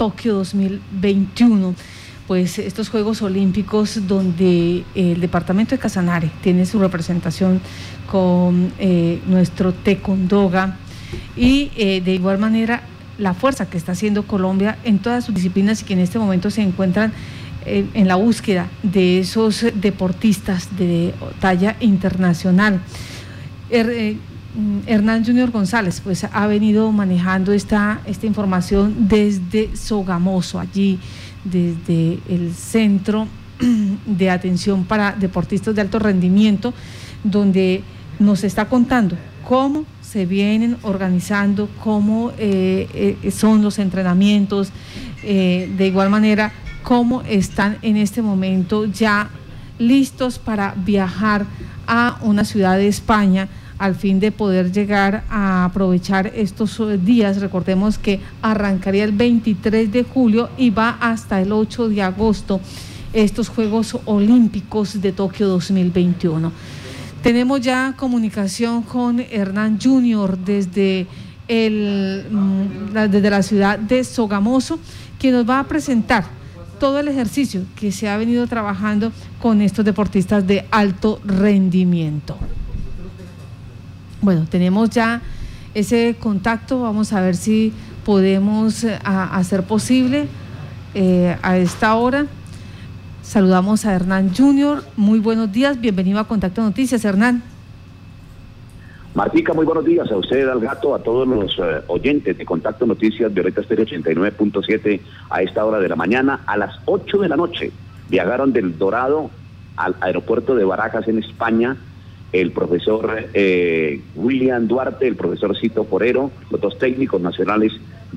Tokio 2021 pues estos Juegos Olímpicos donde el departamento de Casanare tiene su representación con eh, nuestro Tecondoga y eh, de igual manera la fuerza que está haciendo Colombia en todas sus disciplinas y que en este momento se encuentran eh, en la búsqueda de esos deportistas de talla internacional. Er, Hernán Junior González pues ha venido manejando esta, esta información desde Sogamoso, allí desde el Centro de Atención para Deportistas de Alto Rendimiento, donde nos está contando cómo se vienen organizando, cómo eh, eh, son los entrenamientos, eh, de igual manera, cómo están en este momento ya listos para viajar a una ciudad de España al fin de poder llegar a aprovechar estos eh, días. Recordemos que arrancaría el 23 de julio y va hasta el 8 de agosto estos Juegos Olímpicos de Tokio 2021. Tenemos ya comunicación con Hernán Junior desde, el, mm, desde la ciudad de Sogamoso, que nos va a presentar todo el ejercicio que se ha venido trabajando con estos deportistas de alto rendimiento. Bueno, tenemos ya ese contacto, vamos a ver si podemos eh, hacer posible eh, a esta hora. Saludamos a Hernán Junior, muy buenos días, bienvenido a Contacto Noticias, Hernán. Martica, muy buenos días a usted, al gato, a todos los eh, oyentes de Contacto Noticias, Violeta Estéreo 89.7 a esta hora de la mañana, a las 8 de la noche. Viajaron del Dorado al aeropuerto de Barajas en España el profesor eh, William Duarte, el profesor Cito Forero, los dos técnicos nacionales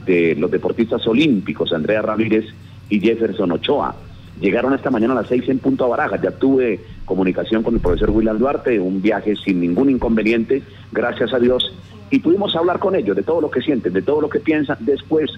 de los deportistas olímpicos, Andrea Ramírez y Jefferson Ochoa. Llegaron esta mañana a las seis en Punto a Barajas. Ya tuve comunicación con el profesor William Duarte, un viaje sin ningún inconveniente, gracias a Dios. Y pudimos hablar con ellos de todo lo que sienten, de todo lo que piensan. Después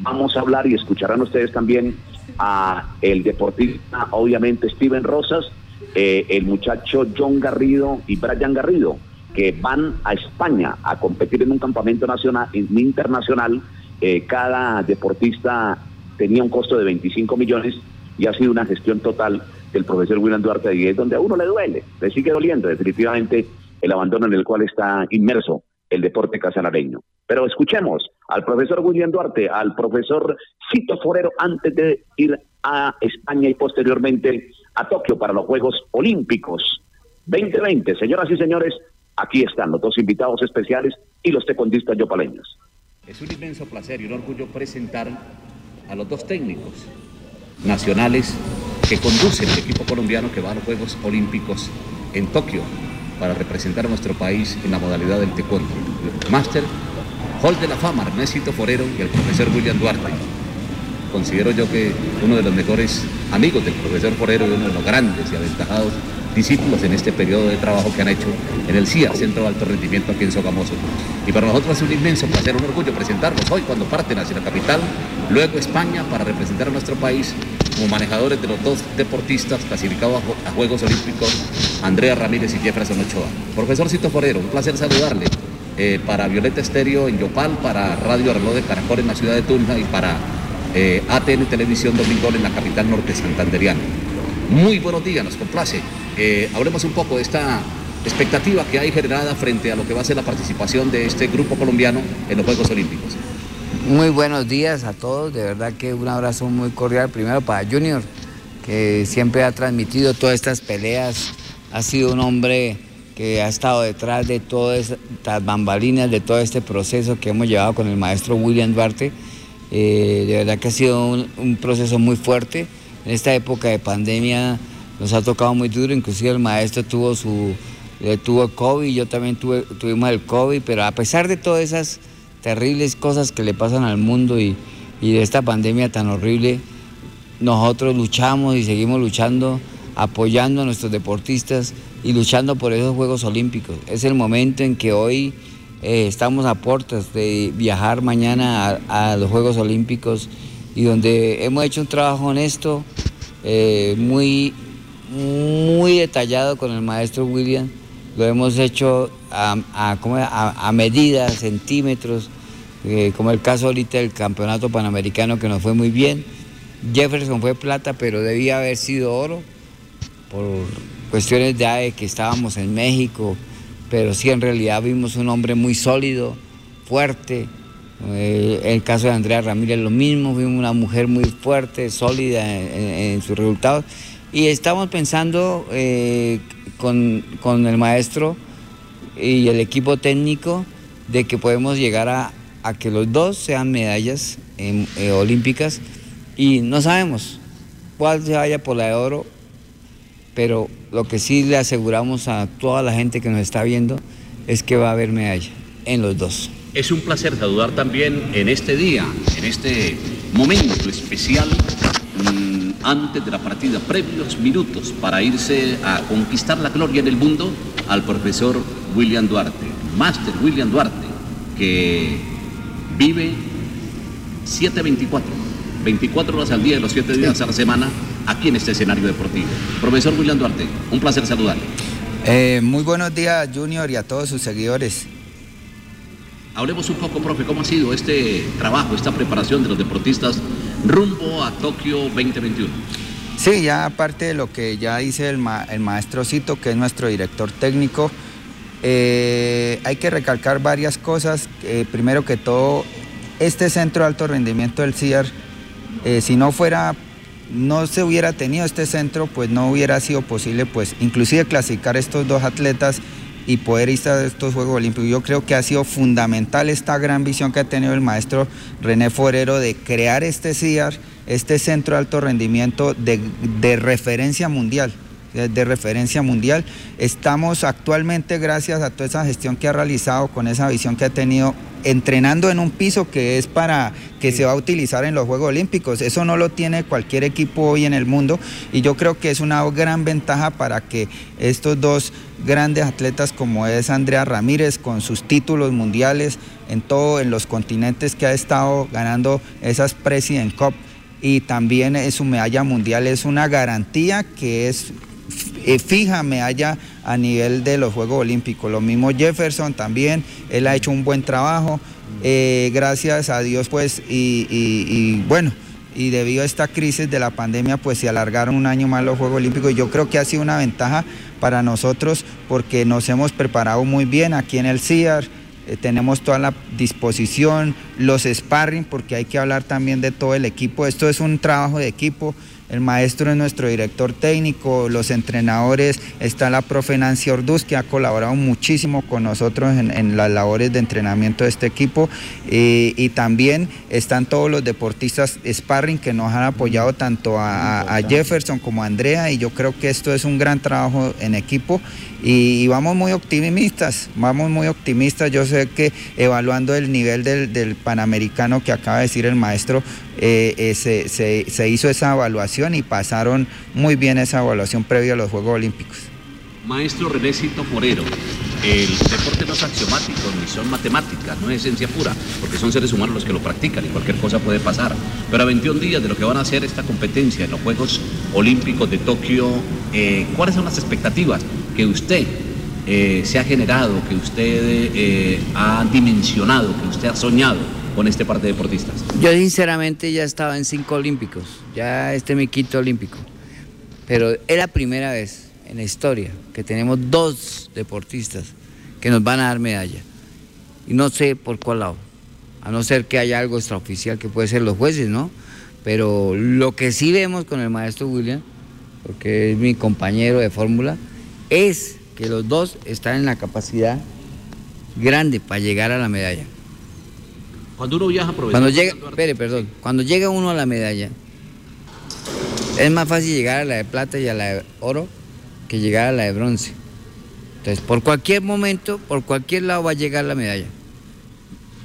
vamos a hablar y escucharán ustedes también a el deportista, obviamente, Steven Rosas, eh, el muchacho John Garrido y Brian Garrido, que van a España a competir en un campamento nacional, internacional. Eh, cada deportista tenía un costo de 25 millones y ha sido una gestión total del profesor William Duarte y es donde a uno le duele, le sigue doliendo definitivamente el abandono en el cual está inmerso el deporte casanareño. Pero escuchemos al profesor William Duarte, al profesor Cito Forero antes de ir a España y posteriormente a Tokio para los Juegos Olímpicos 2020. Señoras y señores, aquí están los dos invitados especiales y los tecondistas yopaleños. Es un inmenso placer y un orgullo presentar a los dos técnicos nacionales que conducen el equipo colombiano que va a los Juegos Olímpicos en Tokio para representar a nuestro país en la modalidad del taekwondo. Máster Hall de la Fama, Ernesto Forero y el profesor William Duarte considero yo que uno de los mejores amigos del profesor Forero y uno de los grandes y aventajados discípulos en este periodo de trabajo que han hecho en el CIA, Centro de Alto Rendimiento aquí en Sogamoso. Y para nosotros es un inmenso placer, un orgullo presentarnos hoy cuando parten hacia la capital, luego España para representar a nuestro país como manejadores de los dos deportistas clasificados a Juegos Olímpicos, Andrea Ramírez y Jefferson Ochoa. Profesor Cito Forero, un placer saludarle. Eh, para Violeta Estéreo en Yopal, para Radio Reloj de Caracol en la ciudad de Tunja y para eh, ATN Televisión Domingo en la capital norte santanderiana. Muy buenos días, nos complace. Eh, hablemos un poco de esta expectativa que hay generada frente a lo que va a ser la participación de este grupo colombiano en los Juegos Olímpicos. Muy buenos días a todos, de verdad que un abrazo muy cordial primero para Junior, que siempre ha transmitido todas estas peleas, ha sido un hombre que ha estado detrás de todas estas bambalinas, de todo este proceso que hemos llevado con el maestro William Duarte eh, de verdad que ha sido un, proceso muy fuerte. En esta época de pandemia nos ha tocado muy duro, inclusive el maestro tuvo su tuvo COVID, yo también tuve, tuvimos el COVID, pero a pesar de todas esas terribles cosas que le pasan al mundo y, y de esta pandemia tan horrible, nosotros luchamos y seguimos luchando, apoyando a nuestros deportistas y luchando por esos Juegos Olímpicos. Es el momento en que hoy eh, estamos a puertas de viajar mañana a, los Juegos Olímpicos y donde hemos hecho un trabajo honesto, eh, muy, muy detallado con el maestro William. Lo hemos hecho a, a, a medida, centímetros, eh, como el caso ahorita del campeonato panamericano que nos fue muy bien. Jefferson fue plata, pero debía haber sido oro por cuestiones de que estábamos en México, pero sí en realidad vimos un hombre muy sólido, fuerte. Eh, el caso de Andrea Ramírez lo mismo, vimos una mujer muy fuerte, sólida en, sus resultados. Y estamos pensando eh, con, con el maestro y el equipo técnico de que podemos llegar a, a que los dos sean medallas eh, olímpicas y no sabemos cuál se vaya por la de oro, pero lo que sí le aseguramos a toda la gente que nos está viendo es que va a haber medalla en los dos. Es un placer saludar también en este día, en este momento especial, mm, antes de la partida, previos minutos para irse a conquistar la gloria en el mundo, al profesor William Duarte, Máster William Duarte, que Vive 724, 24 horas al día de los 7 días a la semana aquí en este escenario deportivo. Profesor William Duarte, un placer saludarle. Eh, muy buenos días, Junior, y a todos sus seguidores. Hablemos un poco, profe, cómo ha sido este trabajo, esta preparación de los deportistas rumbo a Tokio 2021. Sí, ya aparte de lo que ya dice el, el maestro Cito, que es nuestro director técnico, eh, hay que recalcar varias cosas. Eh, primero que todo, este centro de alto rendimiento del CIAR, eh, si no fuera, no se hubiera tenido este centro, pues no hubiera sido posible, pues inclusive clasificar estos dos atletas y poder ir a estos Juegos Olímpicos. Yo creo que ha sido fundamental esta gran visión que ha tenido el maestro René Forero de crear este CIAR, este centro de alto rendimiento de referencia mundial de referencia mundial. Estamos actualmente, gracias a toda esa gestión que ha realizado, con esa visión que ha tenido, entrenando en un piso que es para que se va a utilizar en los Juegos Olímpicos. Eso no lo tiene cualquier equipo hoy en el mundo y yo creo que es una gran ventaja para que estos dos grandes atletas como es Andrea Ramírez con sus títulos mundiales en todo en los continentes que ha estado ganando esas President Cup y también su medalla mundial es una garantía que es eh, fija medalla a nivel de los Juegos Olímpicos. Lo mismo Jefferson también, él ha hecho un buen trabajo, eh, gracias a Dios pues, y, bueno, y debido a esta crisis de la pandemia pues se alargaron un año más los Juegos Olímpicos y yo creo que ha sido una ventaja para nosotros porque nos hemos preparado muy bien aquí en el CIAR, eh, tenemos toda la disposición, los sparring, porque hay que hablar también de todo el equipo. Esto es un trabajo de equipo. El maestro es nuestro director técnico, los entrenadores, está la profe Nancy Orduz, que ha colaborado muchísimo con nosotros en, las labores de entrenamiento de este equipo. y también están todos los deportistas sparring que nos han apoyado tanto a, Jefferson como a Andrea. Y yo creo que esto es un gran trabajo en equipo. Y, vamos muy optimistas, vamos muy optimistas. Yo sé que evaluando el nivel del, panamericano que acaba de decir el maestro, eh, eh, se, hizo esa evaluación y pasaron muy bien esa evaluación previa a los Juegos Olímpicos. Maestro Renecito Forero, el deporte no es axiomático ni son matemáticas, no es ciencia pura, porque son seres humanos los que lo practican y cualquier cosa puede pasar. Pero a 21 días de lo que van a hacer esta competencia en los Juegos Olímpicos de Tokio, eh, ¿cuáles son las expectativas que usted eh, se ha generado, que usted eh, ha dimensionado, que usted ha soñado con este par de deportistas? Yo sinceramente ya estaba en cinco olímpicos, ya este es mi quinto olímpico, pero es la primera vez en la historia que tenemos dos deportistas que nos van a dar medalla. Y no sé por cuál lado, a no ser que haya algo extraoficial que puede ser los jueces, ¿no? Pero lo que sí vemos con el maestro William, porque es mi compañero de fórmula, es que los dos están en la capacidad grande para llegar a la medalla. Cuando uno viaja, profesor. Cuando llega, espere, perdón, cuando llega uno a la medalla, es más fácil llegar a la de plata y a la de oro que llegar a la de bronce. Entonces, por cualquier momento, por cualquier lado va a llegar la medalla.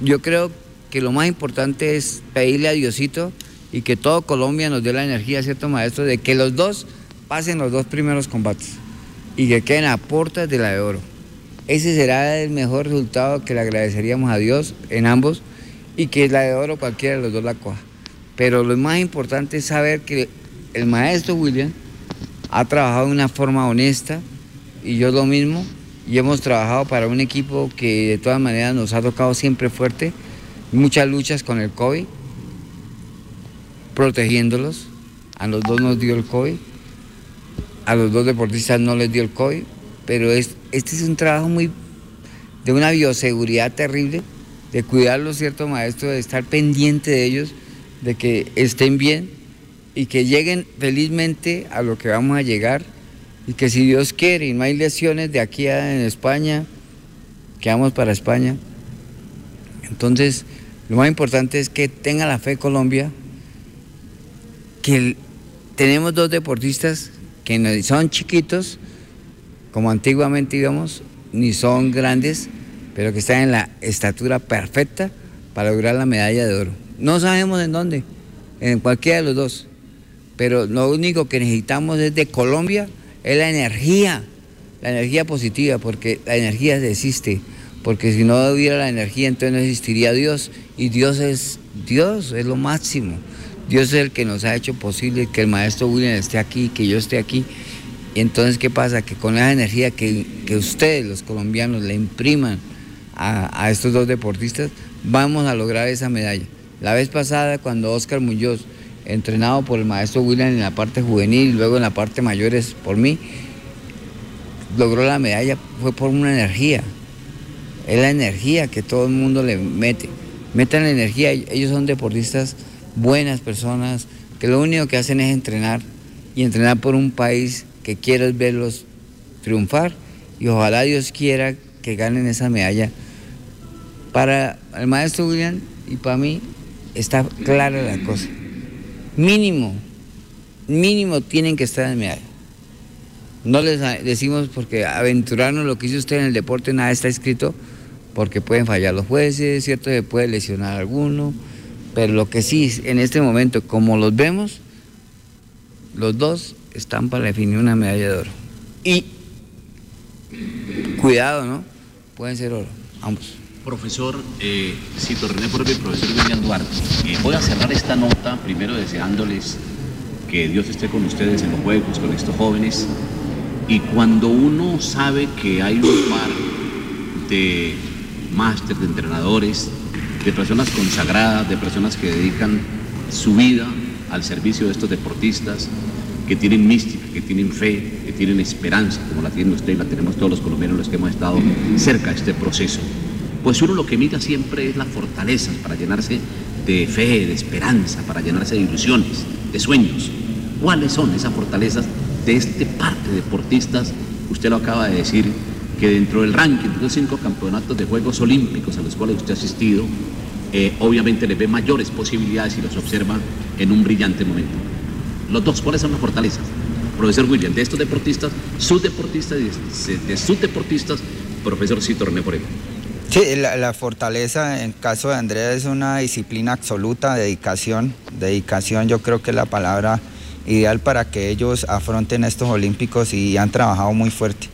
Yo creo que lo más importante es pedirle a Diosito y que todo Colombia nos dé la energía, ¿cierto, maestro? De que los dos pasen los dos primeros combates y que queden a puertas de la de oro. Ese será el mejor resultado que le agradeceríamos a Dios en ambos y que la de oro cualquiera de los dos la coja. Pero lo más importante es saber que el maestro William ha trabajado de una forma honesta y yo lo mismo y hemos trabajado para un equipo que de todas maneras nos ha tocado siempre fuerte muchas luchas con el COVID, protegiéndolos. A los dos nos dio el COVID, a los dos deportistas no les dio el COVID, pero es, este es un trabajo muy de una bioseguridad terrible, de cuidarlos, ¿cierto, maestro? De estar pendiente de ellos, de que estén bien y que lleguen felizmente a lo que vamos a llegar y que si Dios quiere y no hay lesiones de aquí a en España, que vamos para España. Entonces, lo más importante es que tenga la fe Colombia, que tenemos dos deportistas que no son chiquitos, como antiguamente íbamos, ni son grandes, pero que están en la estatura perfecta para lograr la medalla de oro. No sabemos en dónde, en cualquiera de los dos, pero lo único que necesitamos es de Colombia, es la energía, la energía positiva, porque la energía existe, porque si no hubiera la energía entonces no existiría Dios, y Dios es Dios, es lo máximo. Dios es el que nos ha hecho posible que el maestro William esté aquí, que yo esté aquí. Y entonces, ¿qué pasa? Que con esa energía que, ustedes, los colombianos, le impriman a, estos dos deportistas, vamos a lograr esa medalla. La vez pasada, cuando Oscar Muñoz, entrenado por el maestro William en la parte juvenil luego en la parte mayores por mí, logró la medalla, fue por una energía. Es la energía que todo el mundo le mete. Metan la energía, ellos son deportistas buenas personas, que lo único que hacen es entrenar y entrenar por un país que quieres verlos triunfar y ojalá Dios quiera que ganen esa medalla. Para el maestro William y para mí está clara la cosa. Mínimo, mínimo tienen que estar en medalla. No les decimos porque aventurarnos lo que hizo usted en el deporte, nada está escrito, porque pueden fallar los jueces, ¿cierto? Se puede lesionar alguno. Pero lo que sí, en este momento, como los vemos, los dos están para definir una medalla de oro. Y cuidado, ¿no? Pueden ser oro, ambos. Profesor eh, Cito René por el profesor William Duarte, eh, voy a cerrar esta nota primero deseándoles que Dios esté con ustedes en los juegos, con estos jóvenes. Y cuando uno sabe que hay un par de máster, de entrenadores, de personas consagradas, de personas que dedican su vida al servicio de estos deportistas, que tienen mística, que tienen fe, que tienen esperanza, como la tiene usted y la tenemos todos los colombianos los que hemos estado cerca de este proceso. Pues uno lo que mira siempre es las fortalezas para llenarse de fe, de esperanza, para llenarse de ilusiones, de sueños. ¿Cuáles son esas fortalezas de este parte de deportistas? Usted lo acaba de decir, que dentro del ranking de los cinco campeonatos de Juegos Olímpicos a los cuales usted ha asistido, eh, obviamente le ve mayores posibilidades y los observa en un brillante momento. Los dos, ¿cuáles son las fortalezas? Profesor William, de estos deportistas, sus deportistas, de, sus deportistas, profesor Cito René Porero. Sí, la, fortaleza en caso de Andrea es una disciplina absoluta, dedicación. Dedicación yo creo que es la palabra ideal para que ellos afronten estos olímpicos y han trabajado muy fuerte.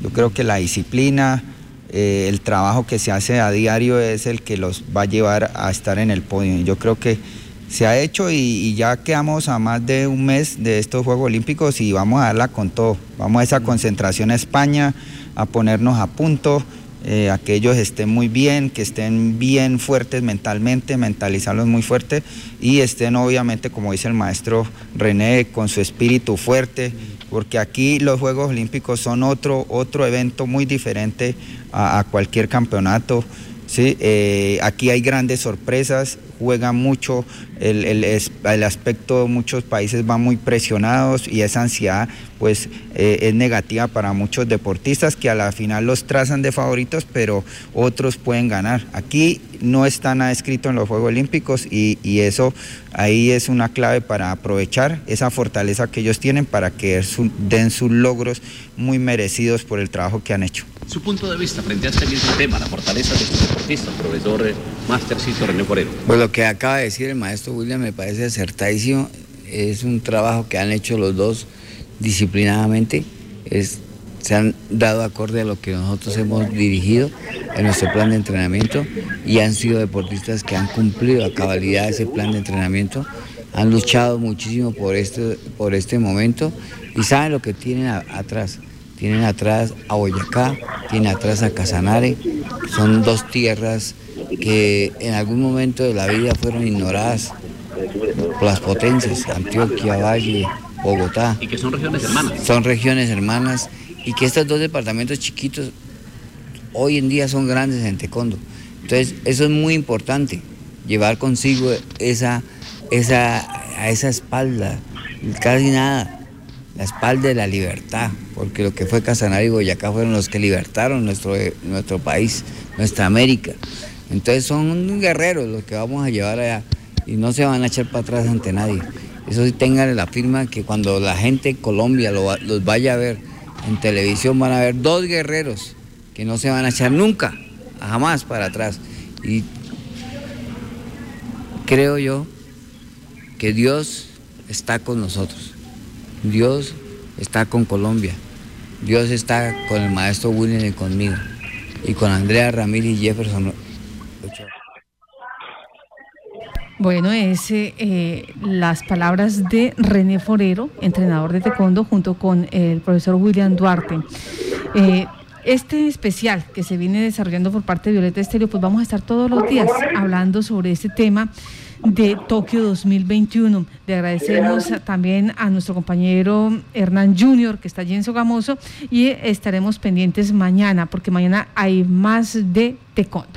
Yo creo que la disciplina, eh, el trabajo que se hace a diario es el que los va a llevar a estar en el podio. Yo creo que se ha hecho y, ya quedamos a más de un mes de estos Juegos Olímpicos y vamos a darla con todo. Vamos a esa concentración a España, a ponernos a punto, eh, a que ellos estén muy bien, que estén bien fuertes mentalmente, mentalizarlos muy fuerte y estén obviamente, como dice el maestro René, con su espíritu fuerte porque aquí los Juegos Olímpicos son otro, otro evento muy diferente a, cualquier campeonato. ¿sí? Eh, aquí hay grandes sorpresas, juegan mucho, el, el, aspecto de muchos países van muy presionados y esa ansiedad pues eh, es negativa para muchos deportistas que a la final los trazan de favoritos, pero otros pueden ganar. Aquí no está nada escrito en los Juegos Olímpicos y, eso ahí es una clave para aprovechar esa fortaleza que ellos tienen para que den sus logros muy merecidos por el trabajo que han hecho. Su punto de vista frente a este mismo tema, la fortaleza de estos deportistas, profesor Mastercito René Porero. Pues lo que acaba de decir el maestro William me parece acertadísimo. Es un trabajo que han hecho los dos disciplinadamente. Se han dado acorde a lo que nosotros hemos dirigido en nuestro plan de entrenamiento y han sido deportistas que han cumplido a cabalidad ese plan de entrenamiento. Han luchado muchísimo por este, por este momento y saben lo que tienen atrás. Tienen atrás a Boyacá, tienen atrás a Casanare, son dos tierras que en algún momento de la vida fueron ignoradas por las potencias, Antioquia, Valle, Bogotá. Y que son regiones hermanas. Son regiones hermanas y que estos dos departamentos chiquitos hoy en día son grandes en Tecondo. Entonces, eso es muy importante, llevar consigo esa, esa, a esa espalda, casi nada, la espalda de la libertad, porque lo que fue Casanare y Boyacá fueron los que libertaron nuestro, nuestro país, nuestra América. Entonces son guerreros los que vamos a llevar allá y no se van a echar para atrás ante nadie. Eso sí, tengan la firma que cuando la gente de Colombia los vaya a ver en televisión van a ver dos guerreros que no se van a echar nunca, jamás para atrás. Y creo yo que Dios está con nosotros. Dios está con Colombia. Dios está con el maestro William y conmigo. Y con Andrea Ramírez y Jefferson. Bueno, es eh, las palabras de René Forero, entrenador de taekwondo, junto con el profesor William Duarte. Eh, este especial que se viene desarrollando por parte de Violeta Estéreo, pues vamos a estar todos los días hablando sobre este tema de Tokio 2021. Le agradecemos también a nuestro compañero Hernán Junior, que está allí en Sogamoso, y estaremos pendientes mañana, porque mañana hay más de Taekwondo.